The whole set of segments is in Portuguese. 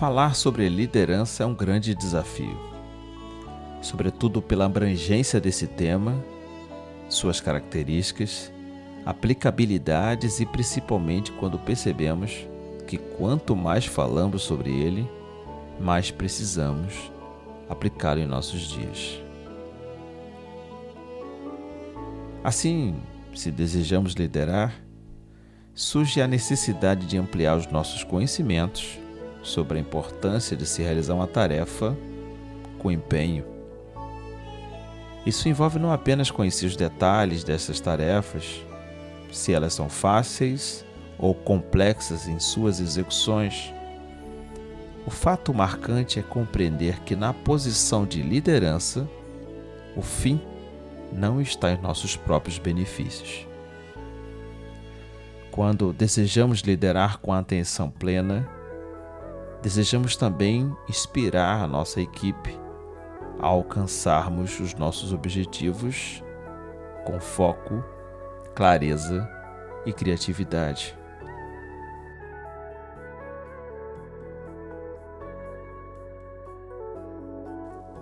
Falar sobre liderança é um grande desafio, sobretudo pela abrangência desse tema, suas características, aplicabilidades e principalmente quando percebemos que quanto mais falamos sobre ele, mais precisamos aplicá-lo em nossos dias. Assim, se desejamos liderar, surge a necessidade de ampliar os nossos conhecimentos sobre a importância de se realizar uma tarefa com empenho. Isso envolve não apenas conhecer os detalhes dessas tarefas, se elas são fáceis ou complexas em suas execuções. O fato marcante é compreender que na posição de liderança, o fim não está em nossos próprios benefícios. Quando desejamos liderar com atenção plena, desejamos também inspirar a nossa equipe a alcançarmos os nossos objetivos com foco, clareza e criatividade.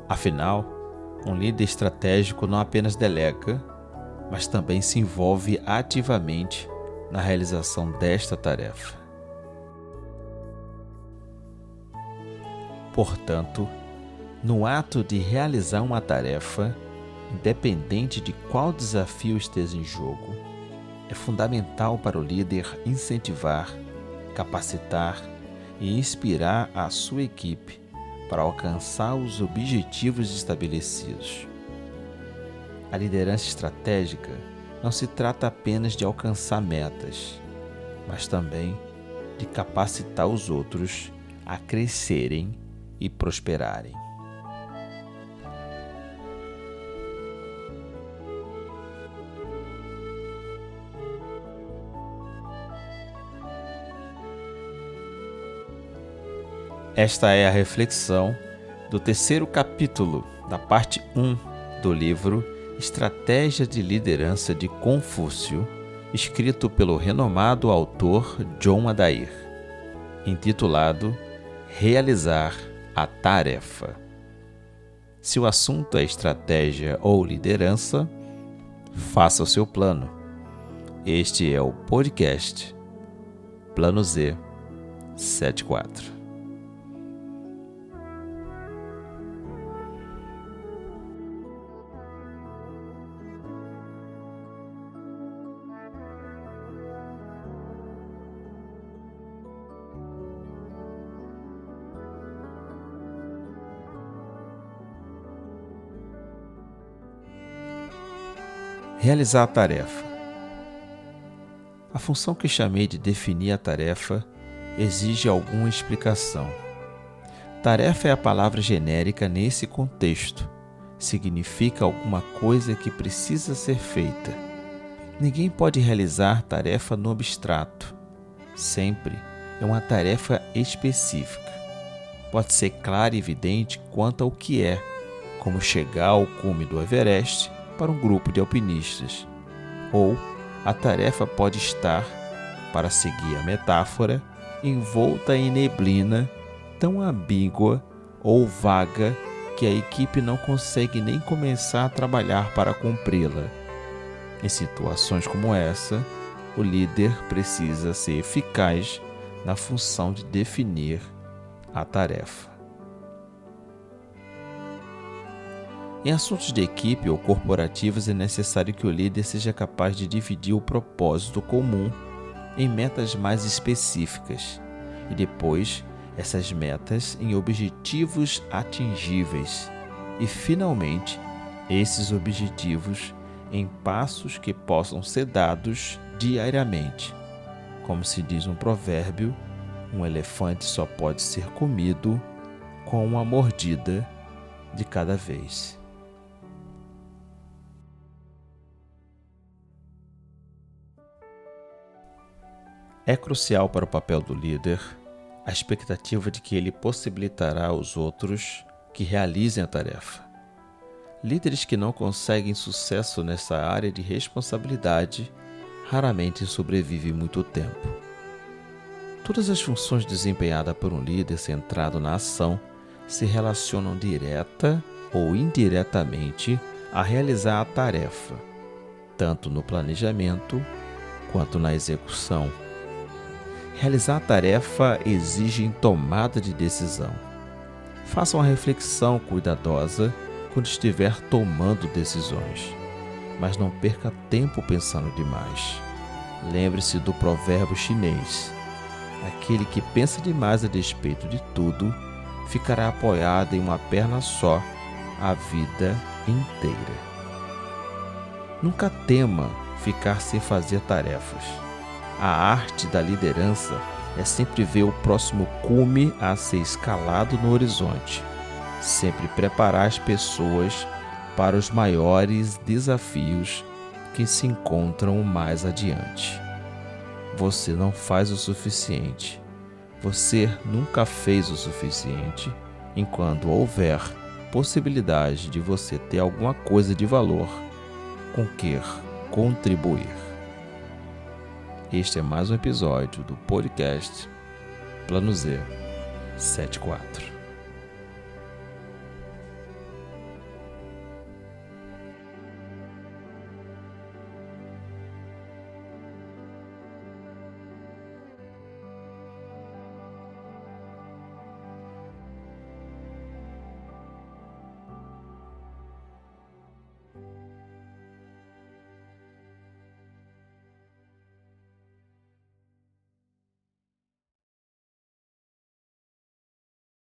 Afinal, um líder estratégico não apenas delega, mas também se envolve ativamente na realização desta tarefa. Portanto, no ato de realizar uma tarefa, independente de qual desafio esteja em jogo, é fundamental para o líder incentivar, capacitar e inspirar a sua equipe para alcançar os objetivos estabelecidos. A liderança estratégica não se trata apenas de alcançar metas, mas também de capacitar os outros a crescerem e prosperarem. Esta é a reflexão do terceiro capítulo da parte 1 do livro Estratégia de Liderança de Confúcio, escrito pelo renomado autor John Adair, intitulado Realizar a Tarefa. Se o assunto é estratégia ou liderança, faça o seu plano. Este é o podcast Plano Z 74. Realizar a tarefa. A função que chamei de definir a tarefa exige alguma explicação. Tarefa é a palavra genérica nesse contexto. Significa alguma coisa que precisa ser feita. Ninguém pode realizar tarefa no abstrato. Sempre é uma tarefa específica. Pode ser clara e evidente quanto ao que é, como chegar ao cume do Everest para um grupo de alpinistas, ou a tarefa pode estar, para seguir a metáfora, envolta em neblina tão ambígua ou vaga que a equipe não consegue nem começar a trabalhar para cumpri-la. Em situações como essa, o líder precisa ser eficaz na função de definir a tarefa. Em assuntos de equipe ou corporativos é necessário que o líder seja capaz de dividir o propósito comum em metas mais específicas e depois essas metas em objetivos atingíveis e, finalmente, esses objetivos em passos que possam ser dados diariamente. Como se diz um provérbio, um elefante só pode ser comido com uma mordida de cada vez. É crucial para o papel do líder a expectativa de que ele possibilitará aos outros que realizem a tarefa. Líderes que não conseguem sucesso nessa área de responsabilidade raramente sobrevivem muito tempo. Todas as funções desempenhadas por um líder centrado na ação se relacionam direta ou indiretamente a realizar a tarefa, tanto no planejamento quanto na execução. Realizar a tarefa exige tomada de decisão. Faça uma reflexão cuidadosa quando estiver tomando decisões, mas não perca tempo pensando demais. Lembre-se do provérbio chinês: aquele que pensa demais a despeito de tudo ficará apoiado em uma perna só a vida inteira. Nunca tema ficar sem fazer tarefas. A arte da liderança é sempre ver o próximo cume a ser escalado no horizonte, sempre preparar as pessoas para os maiores desafios que se encontram mais adiante. Você não faz o suficiente. Você nunca fez o suficiente enquanto houver possibilidade de você ter alguma coisa de valor com que contribuir. Este é mais um episódio do podcast Plano Z 74.